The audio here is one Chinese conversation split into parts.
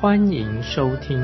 欢迎收听。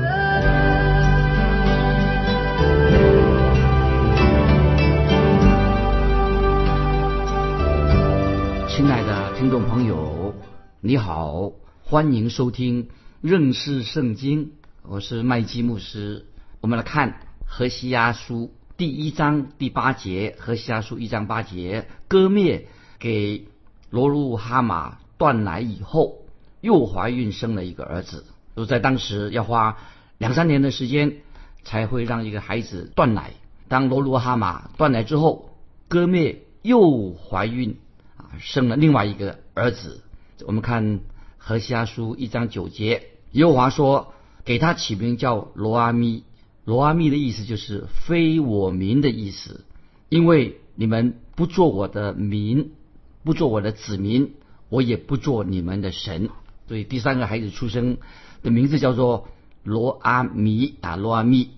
亲爱的听众朋友，你好，欢迎收听认识圣经，我是麦基牧师。我们来看何西阿书第一章第八节，何西阿书一章八节，割灭给罗鲁哈马断奶以后，又怀孕生了一个儿子。就在当时要花两三年的时间才会让一个孩子断奶。当罗罗哈马断奶之后，哥灭又怀孕啊。生了另外一个儿子。我们看何西阿书一章九节，耶和华说：“给他起名叫罗阿咪。罗阿咪的意思就是非我民的意思，因为你们不做我的民，不做我的子民，我也不做你们的神。所以第三个孩子出生的名字叫做罗阿弥啊，罗阿弥，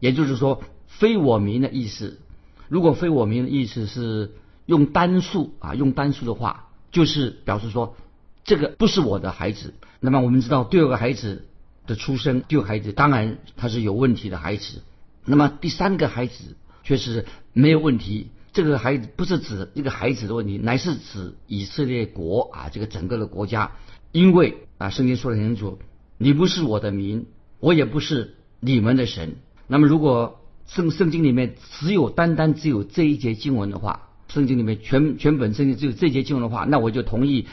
也就是说非我民的意思。如果非我民的意思是。”用单数啊，用单数的话，就是表示说这个不是我的孩子。那么我们知道第二个孩子的出生，第二个孩子当然他是有问题的孩子。那么第三个孩子却是没有问题。这个孩子不是指一个孩子的问题，乃是指以色列国啊，这个整个的国家。因为啊，圣经说的很清楚，你不是我的民，我也不是你们的神。那么如果圣圣经里面只有单单只有这一节经文的话，圣经里面全全本圣经只有这节经文的话，那我就同意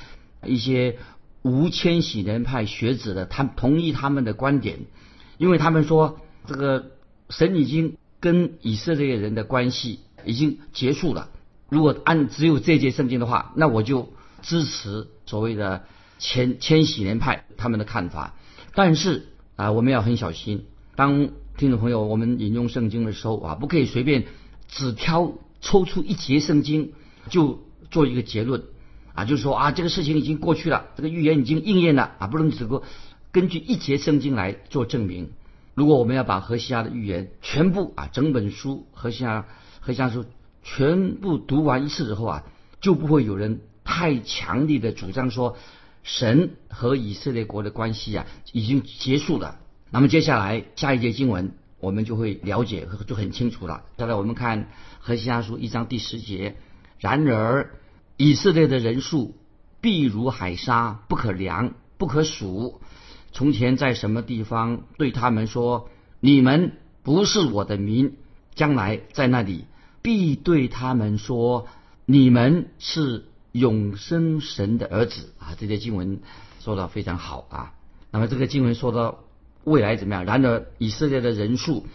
一些无千禧年派学者的，他同意他们的观点，因为他们说这个神已经跟以色列人的关系已经结束了。如果按只有这节圣经的话，那我就支持所谓的千千禧年派他们的看法。但是啊，我们要很小心，当听众朋友我们引用圣经的时候啊，不可以随便只挑。抽出一节圣经就做一个结论啊，就是说啊，这个事情已经过去了，这个预言已经应验了啊，不能只够根据一节圣经来做证明。如果我们要把何西阿的预言全部啊，整本书何西阿何西阿书全部读完一次之后啊，就不会有人太强力的主张说神和以色列国的关系啊已经结束了。那么接下来下一节经文。我们就会了解就很清楚了。再来，我们看何西阿书一章第十节：然而以色列的人数必如海沙，不可量，不可数。从前在什么地方对他们说：“你们不是我的民。”将来在那里必对他们说：“你们是永生神的儿子。”啊，这些经文说的非常好啊。那么这个经文说到。未来怎么样？然而以色列的人数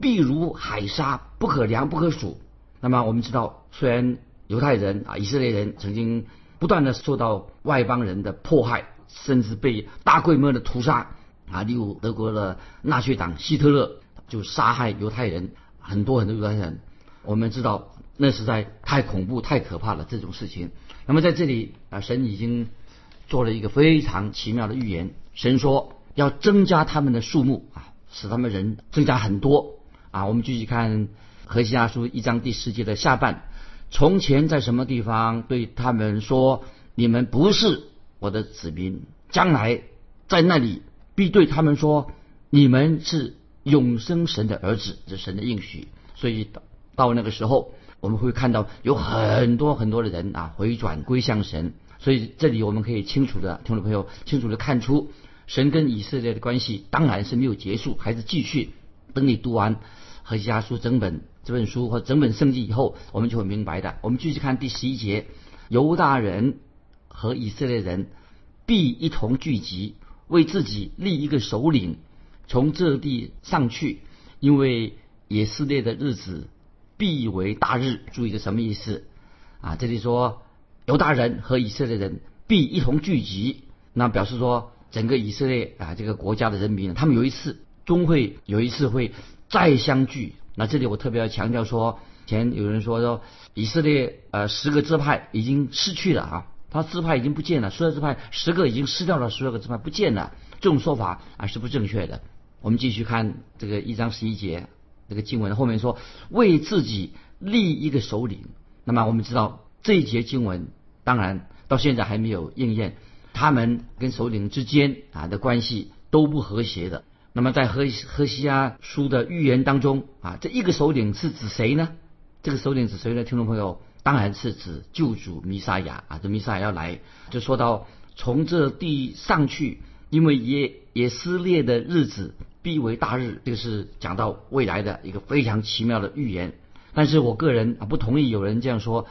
必如海沙，不可量不可数。那么我们知道，虽然犹太人啊，以色列人曾经不断的受到外邦人的迫害，甚至被大规模的屠杀啊，例如德国的纳粹党希特勒就杀害犹太人很多很多犹太人。我们知道那实在太恐怖、太可怕了这种事情。那么在这里啊，神已经做了一个非常奇妙的预言。神说。要增加他们的数目啊，使他们人增加很多啊。我们继续看何西阿书一章第十节的下半。从前在什么地方对他们说：“你们不是我的子民。”将来在那里必对他们说：“你们是永生神的儿子。”这神的应许。所以到到那个时候，我们会看到有很多很多的人啊回转归向神。所以这里我们可以清楚的听众朋友清楚的看出。神跟以色列的关系当然是没有结束，还是继续。等你读完《何西阿书》整本这本书或整本圣经以后，我们就会明白的。我们继续看第十一节：犹大人和以色列人必一同聚集，为自己立一个首领，从这地上去，因为以色列的日子必为大日。注意这什么意思？啊，这里说犹大人和以色列人必一同聚集，那表示说。整个以色列啊，这个国家的人民，他们有一次终会有一次会再相聚。那这里我特别要强调说，前有人说说以色列呃十个支派已经失去了啊，他支派已经不见了，十二支派十个已经失掉了，十二个支派不见了，这种说法啊是不正确的。我们继续看这个一章十一节这个经文后面说为自己立一个首领。那么我们知道这一节经文当然到现在还没有应验，他们跟首领之间啊的关系都不和谐的。那么在何何西阿书的预言当中啊，这一个首领是指谁呢？这个首领指谁呢？听众朋友，当然是指救主弥撒亚啊，这弥撒亚要来，就说到从这地上去，因为也也撕裂的日子必为大日，这个是讲到未来的一个非常奇妙的预言。但是我个人啊不同意有人这样说，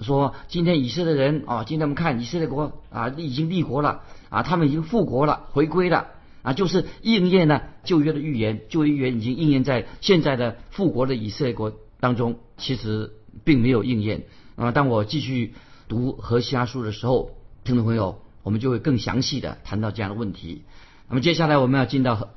说今天以色列人啊，今天我们看以色列国啊已经立国了啊，他们已经复国了，回归了。啊，就是应验了旧约的预言，旧约预言已经应验在现在的复国的以色列国当中，其实并没有应验。啊，当我继续读和西阿书的时候，听众朋友，我们就会更详细的谈到这样的问题。那么接下来我们要进到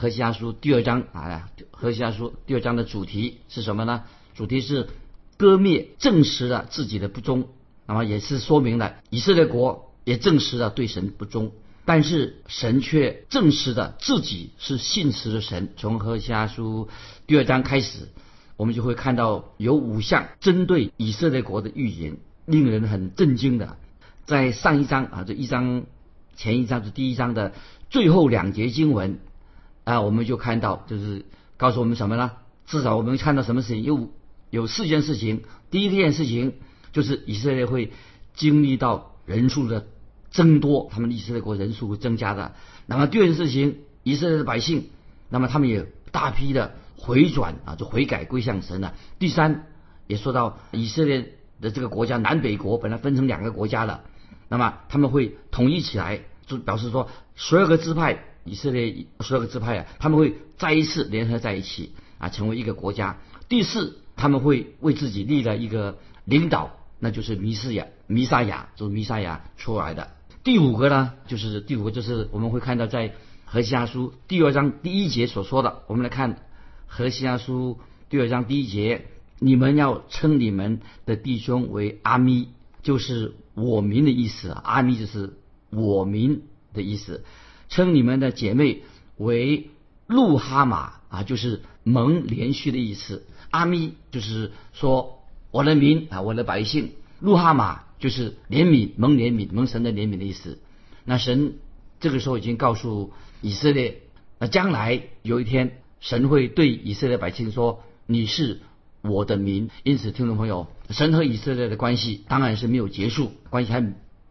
何西阿书第二章啊，何西阿书第二章的主题是什么呢？主题是割灭，证实了自己的不忠，那么也是说明了以色列国也证实了对神不忠。但是神却证实了自己是信实的神。从何西阿书第二章开始，我们就会看到有五项针对以色列国的预言，令人很震惊的。在上一章啊，这一章前一章是第一章的最后两节经文啊，我们就看到就是告诉我们什么呢？至少我们看到什么事情？有有四件事情。第一件事情就是以色列会经历到人数的。增多，他们以色列国人数会增加的。那么第二件事情，以色列的百姓，那么他们也大批的回转啊，就悔改归向神了。第三，也说到以色列的这个国家南北国本来分成两个国家了，那么他们会统一起来，就表示说十二个支派以色列十二个支派啊，他们会再一次联合在一起啊，成为一个国家。第四，他们会为自己立了一个领导，那就是弥斯亚弥撒亚，就是弥撒亚出来的。第五个呢，就是第五个就是我们会看到在何西阿书第二章第一节所说的。我们来看何西阿书第二章第一节：你们要称你们的弟兄为阿咪，就是我民的意思。阿咪就是我民的意思。称你们的姐妹为路哈马啊，就是蒙连续的意思。阿咪就是说我的民啊，我的百姓。路哈马。就是怜悯蒙怜悯蒙神的怜悯的意思。那神这个时候已经告诉以色列，那将来有一天神会对以色列百姓说：“你是我的民。”因此，听众朋友，神和以色列的关系当然是没有结束，关系还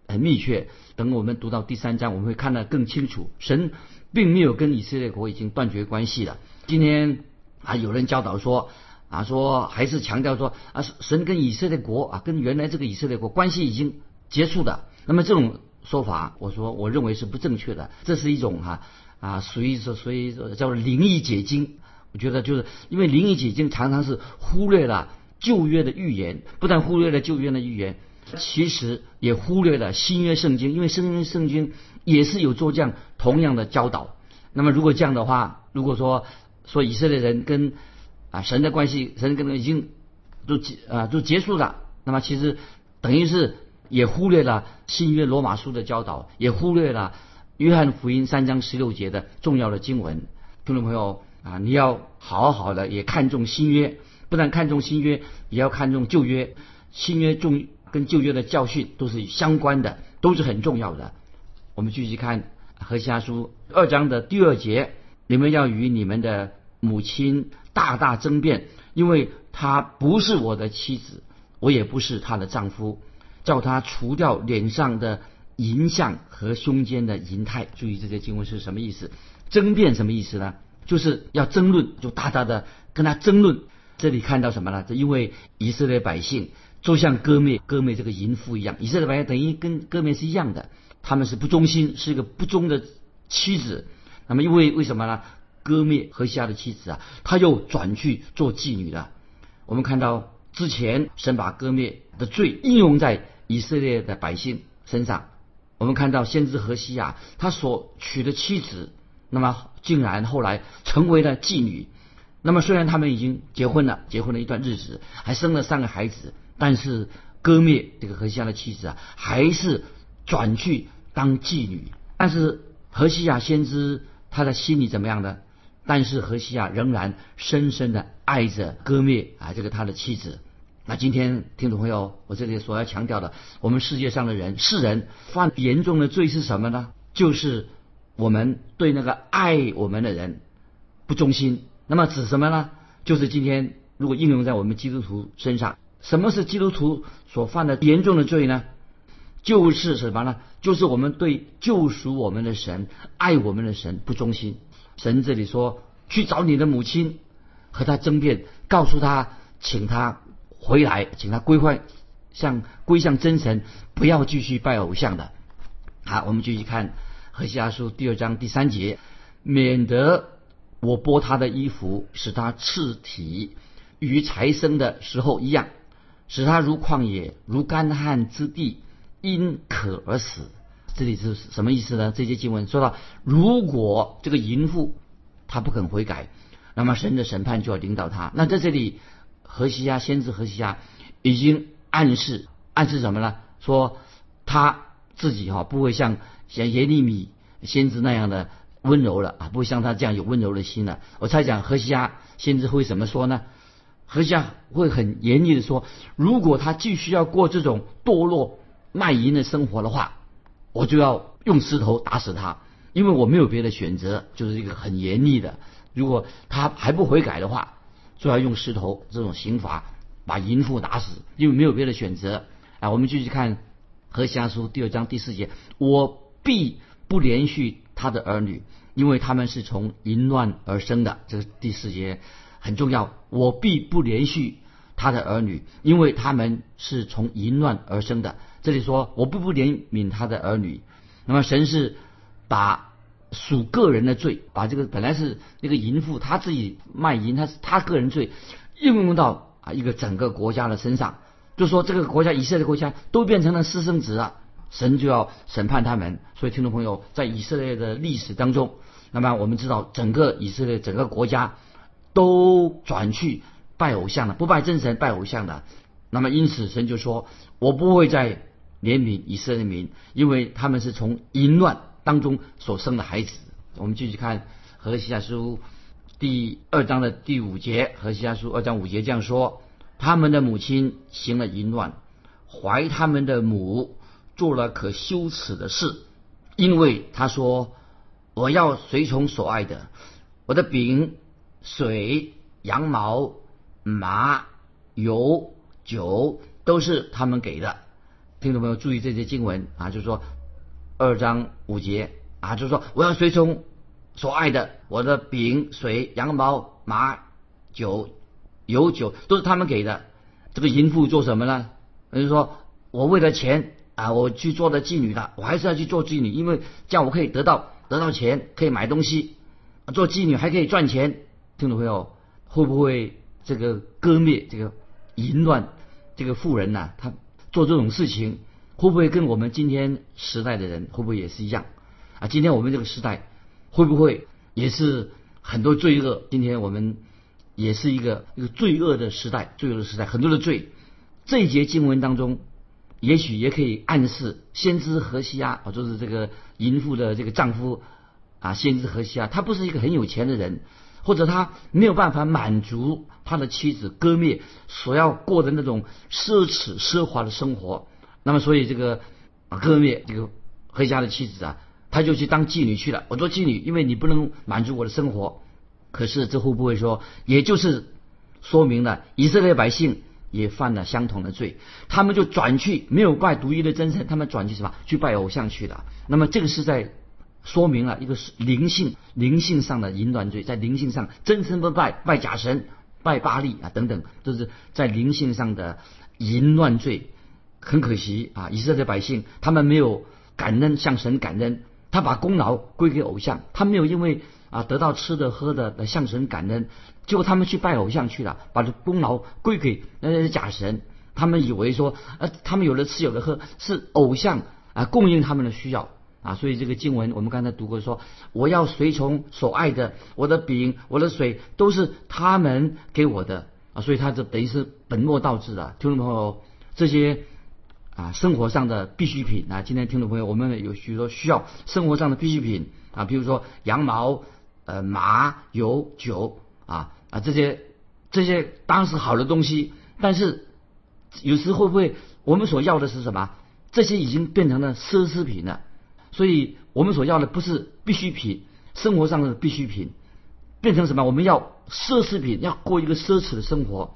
很密切。等我们读到第三章，我们会看得更清楚，神并没有跟以色列国已经断绝关系了。今天啊，有人教导说。啊，说还是强调说啊，神跟以色列国啊，跟原来这个以色列国关系已经结束的。那么这种说法，我说我认为是不正确的。这是一种哈啊，属于说属于叫做灵异解经。我觉得就是因为灵异解经常常是忽略了旧约的预言，不但忽略了旧约的预言，其实也忽略了新约圣经，因为新约圣经也是有做这样同样的教导。那么如果这样的话，如果说说以色列人跟啊，神的关系，神跟他已经都结啊都结束了。那么其实等于是也忽略了新约罗马书的教导，也忽略了约翰福音三章十六节的重要的经文。听众朋友啊，你要好好的也看重新约，不但看重新约，也要看重旧约。新约重跟旧约的教训都是相关的，都是很重要的。我们继续看何西阿书二章的第二节：你们要与你们的母亲。大大争辩，因为她不是我的妻子，我也不是她的丈夫，叫她除掉脸上的淫像和胸间的淫态。注意这些经文是什么意思？争辩什么意思呢？就是要争论，就大大的跟他争论。这里看到什么呢？这因为以色列百姓就像割灭割灭这个淫妇一样，以色列百姓等于跟割灭是一样的，他们是不忠心，是一个不忠的妻子。那么因为为什么呢？割灭何西亚的妻子啊，他又转去做妓女了。我们看到之前神把割灭的罪应用在以色列的百姓身上。我们看到先知何西亚他所娶的妻子那么竟然后来成为了妓女。那么虽然他们已经结婚了，结婚了一段日子，还生了三个孩子，但是割灭这个何西亚的妻子啊，还是转去当妓女。但是何西亚先知他的心里怎么样呢？但是何西亚仍然深深的爱着割灭啊，这个他的妻子。那今天听众朋友，我这里所要强调的，我们世界上的人世人犯严重的罪是什么呢？就是我们对那个爱我们的人不忠心。那么指什么呢？就是今天如果应用在我们基督徒身上，什么是基督徒所犯的严重的罪呢？就是什么呢？就是我们对救赎我们的神、爱我们的神不忠心。神这里说，去找你的母亲，和他争辩，告诉他，请他回来，请他归还，向归向真神，不要继续拜偶像的。好，我们继续看何西阿书第二章第三节，免得我剥他的衣服，使他赤体，与财生的时候一样，使他如旷野，如干旱之地，因渴而死。这里是什么意思呢？这些经文说到，如果这个淫妇她不肯悔改，那么神的审判就要领导他。那在这里，何西亚先知何西亚已经暗示暗示什么呢？说他自己哈不会像像耶利米先知那样的温柔了啊，不会像他这样有温柔的心了。我猜想何西亚先知会怎么说呢？何西亚会很严厉的说，如果他继续要过这种堕落卖淫的生活的话。我就要用石头打死他，因为我没有别的选择，就是一个很严厉的。如果他还不悔改的话，就要用石头这种刑罚把淫妇打死，因为没有别的选择。啊，我们继续看何西阿书第二章第四节：我必不连续他的儿女，因为他们是从淫乱而生的。这个第四节很重要。我必不连续他的儿女，因为他们是从淫乱而生的。这里说，我必不怜悯他的儿女。那么神是把属个人的罪，把这个本来是那个淫妇他自己卖淫，他是他个人罪，应用到啊一个整个国家的身上，就说这个国家以色列国家都变成了私生子了，神就要审判他们。所以听众朋友，在以色列的历史当中，那么我们知道整个以色列整个国家都转去拜偶像了，不拜真神，拜偶像的。那么因此神就说，我不会再。怜悯以色列民，因为他们是从淫乱当中所生的孩子。我们继续看何西阿书第二章的第五节，何西阿书二章五节这样说：他们的母亲行了淫乱，怀他们的母做了可羞耻的事，因为他说：我要随从所爱的，我的饼、水、羊毛、麻、油、酒都是他们给的。听众朋友注意这些经文啊，就是说二章五节啊，就是说我要随从所爱的，我的饼、水、羊毛、麻、酒、油酒都是他们给的。这个淫妇做什么呢？就是说我为了钱啊，我去做的妓女的，我还是要去做妓女，因为这样我可以得到得到钱，可以买东西，做妓女还可以赚钱。听众朋友会不会这个割灭这个淫乱这个富人呢？他？做这种事情会不会跟我们今天时代的人会不会也是一样啊？今天我们这个时代会不会也是很多罪恶？今天我们也是一个一个罪恶的时代，罪恶的时代，很多的罪。这一节经文当中，也许也可以暗示先知何西阿啊，就是这个淫妇的这个丈夫啊，先知何西阿，他不是一个很有钱的人，或者他没有办法满足。他的妻子割灭所要过的那种奢侈奢华的生活，那么所以这个割灭这个何家的妻子啊，他就去当妓女去了。我做妓女，因为你不能满足我的生活。可是这会不会说，也就是说明了以色列百姓也犯了相同的罪？他们就转去没有拜独一的真神，他们转去什么？去拜偶像去了。那么这个是在说明了一个是灵性灵性上的淫乱罪，在灵性上真神不拜拜假神。拜巴利啊，等等，都是在灵性上的淫乱罪。很可惜啊，以色列百姓他们没有感恩向神感恩，他把功劳归给偶像，他没有因为啊得到吃的喝的向神感恩，结果他们去拜偶像去了，把这功劳归给那些假神。他们以为说，呃，他们有的吃有的喝是偶像啊供应他们的需要。啊。所以这个经文我们刚才读过说，我要随从所爱的，我的饼、我的水都是他们给我的啊。所以他这等于是本末倒置了，听众朋友，这些啊生活上的必需品啊，今天听众朋友，我们有许多需要生活上的必需品啊，比如说羊毛、呃麻油酒啊啊这些这些当时好的东西，但是有时会不会我们所要的是什么？这些已经变成了奢侈品了，所以我们所要的不是必需品，生活上的必需品变成什么？我们要奢侈品，要过一个奢侈的生活。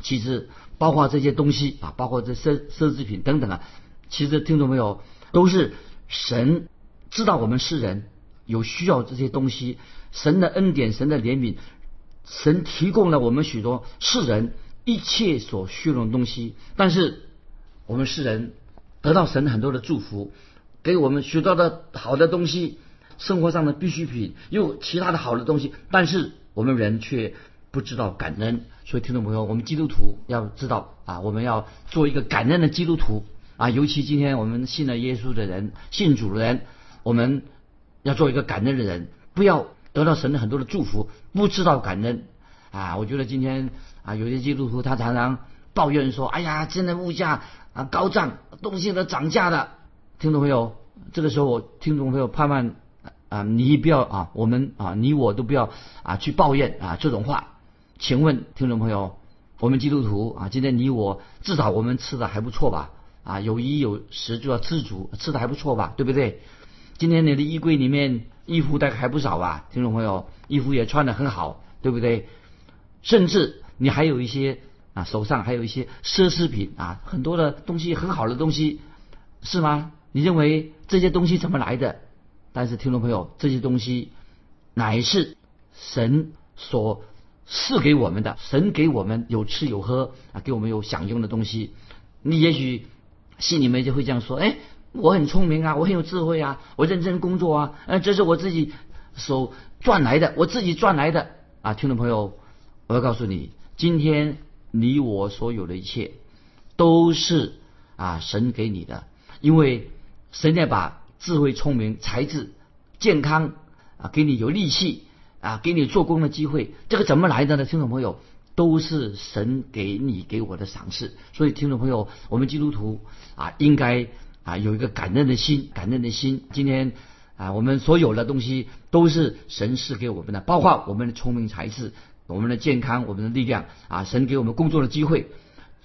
其实包括这些东西啊，包括这奢奢侈品等等啊，其实听众朋友都是神知道我们世人有需要这些东西，神的恩典，神的怜悯，神提供了我们许多世人一切所需要的东西，但是我们世人得到神很多的祝福，给我们许多的好的东西，生活上的必需品，又其他的好的东西，但是我们人却不知道感恩。所以，听众朋友，我们基督徒要知道啊，我们要做一个感恩的基督徒啊。尤其今天我们信了耶稣的人，信主的人，我们要做一个感恩的人，不要得到神的很多的祝福，不知道感恩啊。我觉得今天啊，有些基督徒他常常抱怨说：“哎呀，现在物价啊高涨，东西都涨价了。”听众朋友，这个时候，我听众朋友盼望啊，你不要啊，我们啊，你我都不要啊去抱怨啊这种话。请问听众朋友，我们基督徒啊，今天你我至少我们吃的还不错吧？啊，有衣有食就要知足，吃的还不错吧？对不对？今天你的衣柜里面衣服大概还不少吧？听众朋友，衣服也穿的很好，对不对？甚至你还有一些啊，手上还有一些奢侈品啊，很多的东西很好的东西，是吗？你认为这些东西怎么来的？但是听众朋友，这些东西乃是神所。赐给我们的，神给我们有吃有喝啊，给我们有享用的东西。你也许心里面就会这样说：哎，我很聪明啊，我很有智慧啊，我认真工作啊，呃，这是我自己所赚来的，我自己赚来的啊。听众朋友，我要告诉你，今天你我所有的一切都是啊神给你的，因为神在把智慧、聪明、才智、健康啊给你有力气。啊，给你做工的机会，这个怎么来的呢？听众朋友，都是神给你给我的赏赐。所以，听众朋友，我们基督徒啊，应该啊有一个感恩的心，感恩的心。今天啊，我们所有的东西都是神赐给我们的，包括我们的聪明才智、我们的健康、我们的力量啊，神给我们工作的机会。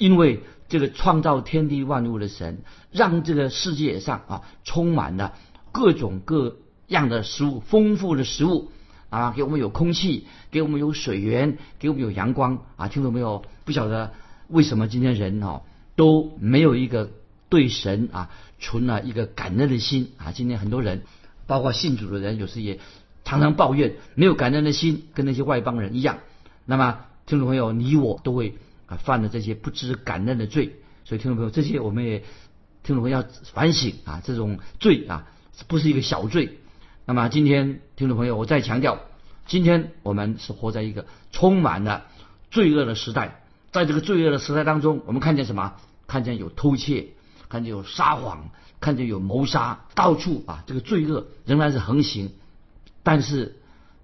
因为这个创造天地万物的神，让这个世界上啊充满了各种各样的食物，丰富的食物。啊，给我们有空气，给我们有水源，给我们有阳光啊！听懂没有？不晓得为什么今天人哦都没有一个对神啊存了一个感恩的心啊！今天很多人，包括信主的人，有时也常常抱怨没有感恩的心，跟那些外邦人一样。那么，听众朋友，你我都会啊犯了这些不知感恩的罪。所以，听众朋友，这些我们也听众朋友要反省啊，这种罪啊不是一个小罪。那么今天听众朋友，我再强调，今天我们是活在一个充满了罪恶的时代，在这个罪恶的时代当中，我们看见什么？看见有偷窃，看见有撒谎，看见有谋杀，到处啊，这个罪恶仍然是横行。但是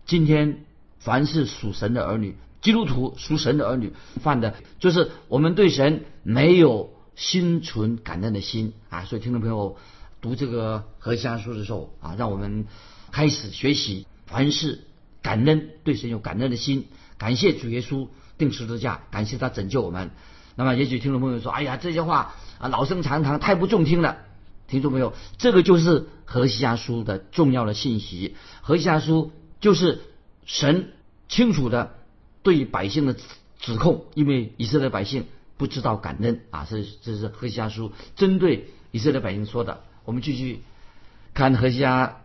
今天凡是属神的儿女，基督徒属神的儿女犯的，就是我们对神没有心存感恩的心啊。所以听众朋友读这个何西阿书的时候啊，让我们。开始学习，凡事感恩，对神有感恩的心，感谢主耶稣定十字架，感谢他拯救我们。那么，也许听众朋友说：“哎呀，这些话啊，老生常谈，太不中听了。”听众朋友，这个就是何西阿书的重要的信息。何西阿书就是神清楚的对百姓的指指控，因为以色列百姓不知道感恩啊，这这是何西阿书针对以色列百姓说的。我们继续看何西阿。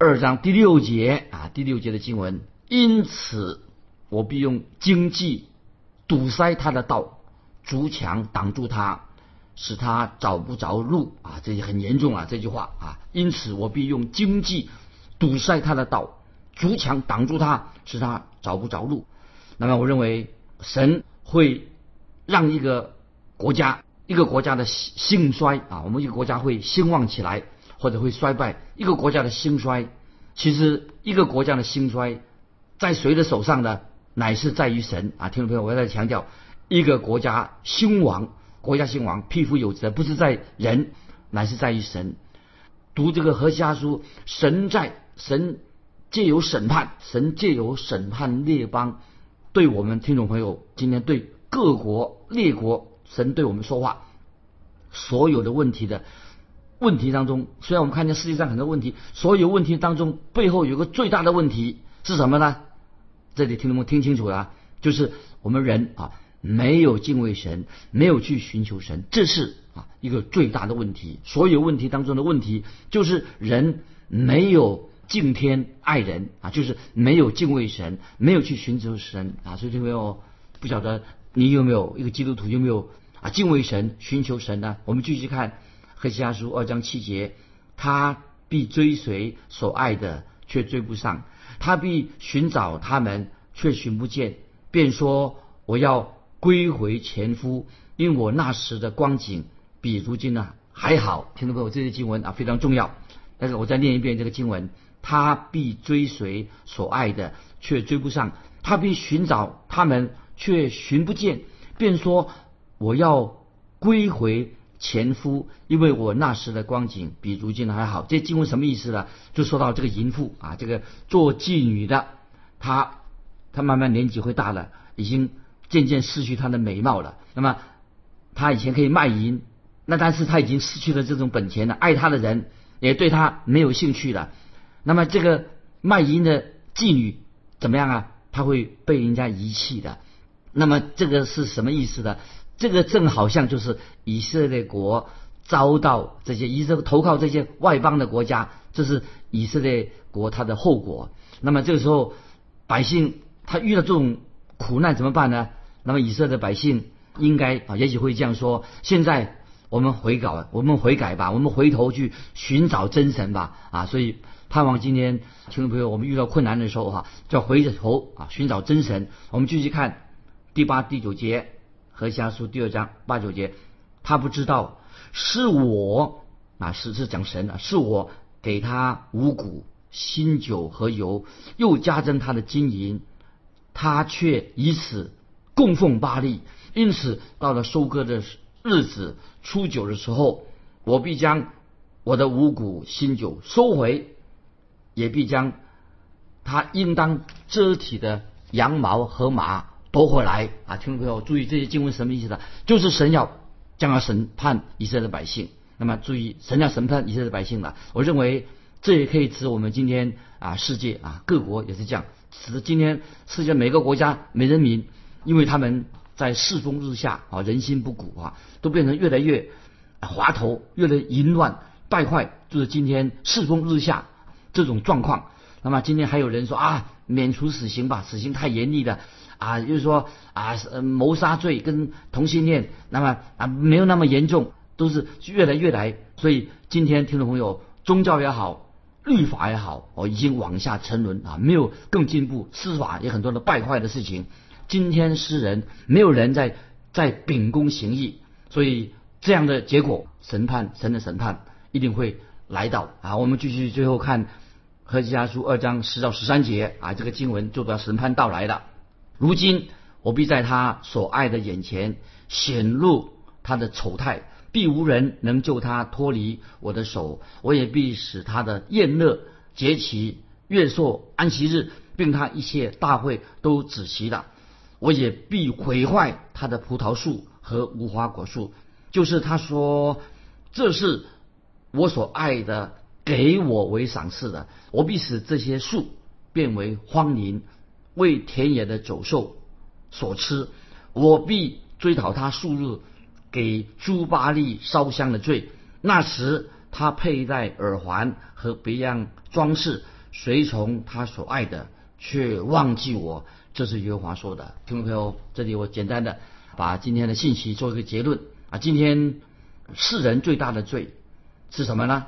二章第六节啊，第六节的经文，因此我必用经济堵塞他的道，竹墙挡住他，使他找不着路啊！这就很严重啊，这句话啊，因此我必用经济堵塞他的道，竹墙挡住他，使他找不着路。那么，我认为神会让一个国家，一个国家的兴衰啊，我们一个国家会兴旺起来，或者会衰败。一个国家的兴衰，其实一个国家的兴衰，在谁的手上呢？乃是在于神啊！听众朋友，我要再强调，一个国家兴亡，国家兴亡，匹夫有责，不是在人，乃是在于神。读这个何西阿书，神在神借由审判，神借由审判列邦，对我们听众朋友，今天对各国列国，神对我们说话，所有的问题的问题当中，虽然我们看见世界上很多问题，所有问题当中背后有个最大的问题是什么呢？这里听众们听清楚了，就是我们人啊没有敬畏神，没有去寻求神，这是啊一个最大的问题。所有问题当中的问题，就是人没有敬天爱人啊，就是没有敬畏神，没有去寻求神啊。所以听没有？不晓得你有没有一个基督徒有没有啊敬畏神、寻求神呢？我们继续看黑西阿书二章七节，他必追随所爱的，却追不上。他必寻找他们，却寻不见，便说：“我要归回前夫，因为我那时的光景比如今呢还好。”听众朋友，这些经文啊非常重要。但是我再念一遍这个经文：他必追随所爱的，却追不上；他必寻找他们，却寻不见，便说：“我要归回。”前夫，因为我那时的光景比如今还好。这经文什么意思呢？就说到这个淫妇啊，这个做妓女的，她她慢慢年纪会大了，已经渐渐失去她的美貌了。那么她以前可以卖淫，那但是她已经失去了这种本钱了，爱她的人也对她没有兴趣了。那么这个卖淫的妓女怎么样啊？她会被人家遗弃的。那么这个是什么意思呢？这个正好像就是以色列国遭到这些以色列投靠这些外邦的国家，这是以色列国它的后果。那么这个时候，百姓他遇到这种苦难怎么办呢？那么以色列百姓应该啊，也许会这样说：现在我们悔改，我们悔改吧，我们回头去寻找真神吧。啊，所以盼望今天听众朋友，我们遇到困难的时候哈，就要回头啊寻找真神。我们继续看第八、第九节。何西阿书第二章八九节，他不知道是我啊，是是讲神啊，是我给他五谷、新酒和油，又加增他的金银，他却以此供奉巴利。因此，到了收割的日子初九的时候，我必将我的五谷、新酒收回，也必将他应当遮体的羊毛和马。夺回来啊！听众朋友注意，这些经文什么意思呢？就是神要将要审判以色列的百姓。那么注意，神要审判以色列的百姓了。我认为这也可以指我们今天啊，世界啊，各国也是这样。指今天世界每个国家、每人民，因为他们在世风日下啊，人心不古啊，都变成越来越滑头，越来越淫乱败坏，就是今天世风日下这种状况。那么今天还有人说啊，免除死刑吧，死刑太严厉的。啊，就是说啊，谋杀罪跟同性恋，那么啊没有那么严重，都是越来越来。所以今天听众朋友，宗教也好，律法也好，哦，已经往下沉沦啊，没有更进步，司法也很多的败坏的事情。今天世人没有人在在秉公行义，所以这样的结果，审判神的审判一定会来到啊。我们继续最后看何西阿书二章十到十三节啊，这个经文就把审判到来了。如今我必在他所爱的眼前显露他的丑态，必无人能救他脱离我的手。我也必使他的宴乐、节期、月朔、安息日，并他一切大会都止息了。我也必毁坏他的葡萄树和无花果树。就是他说：“这是我所爱的，给我为赏赐的。我必使这些树变为荒林。”为田野的走兽所吃，我必追讨他数日给朱巴利烧香的罪。那时他佩戴耳环和别样装饰，随从他所爱的，却忘记我。这是耶和华说的。听众朋友，这里我简单的把今天的信息做一个结论啊。今天世人最大的罪是什么呢？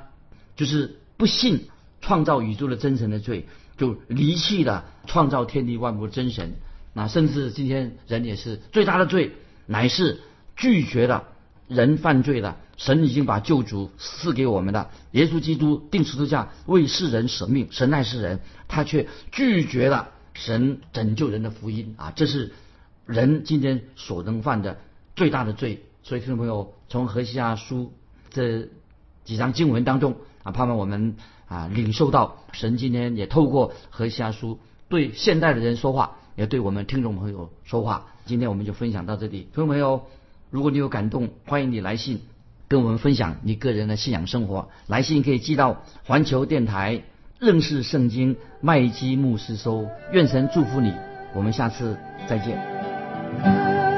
就是不信创造宇宙的真神的罪。就离弃了创造天地万物真神，那甚至今天人也是最大的罪，乃是拒绝了人犯罪了，神已经把救主赐给我们了。耶稣基督定十字架为世人舍命，神爱世人，他却拒绝了神拯救人的福音啊！这是人今天所能犯的最大的罪。所以，听众朋友，从何西阿书这几章经文当中啊，盼望我们啊领受到神今天也透过何西阿书对现代的人说话，也对我们听众朋友说话。今天我们就分享到这里，听众朋友，如果你有感动，欢迎你来信跟我们分享你个人的信仰生活。来信可以寄到环球电台认识圣经麦基牧师收。愿神祝福你，我们下次再见。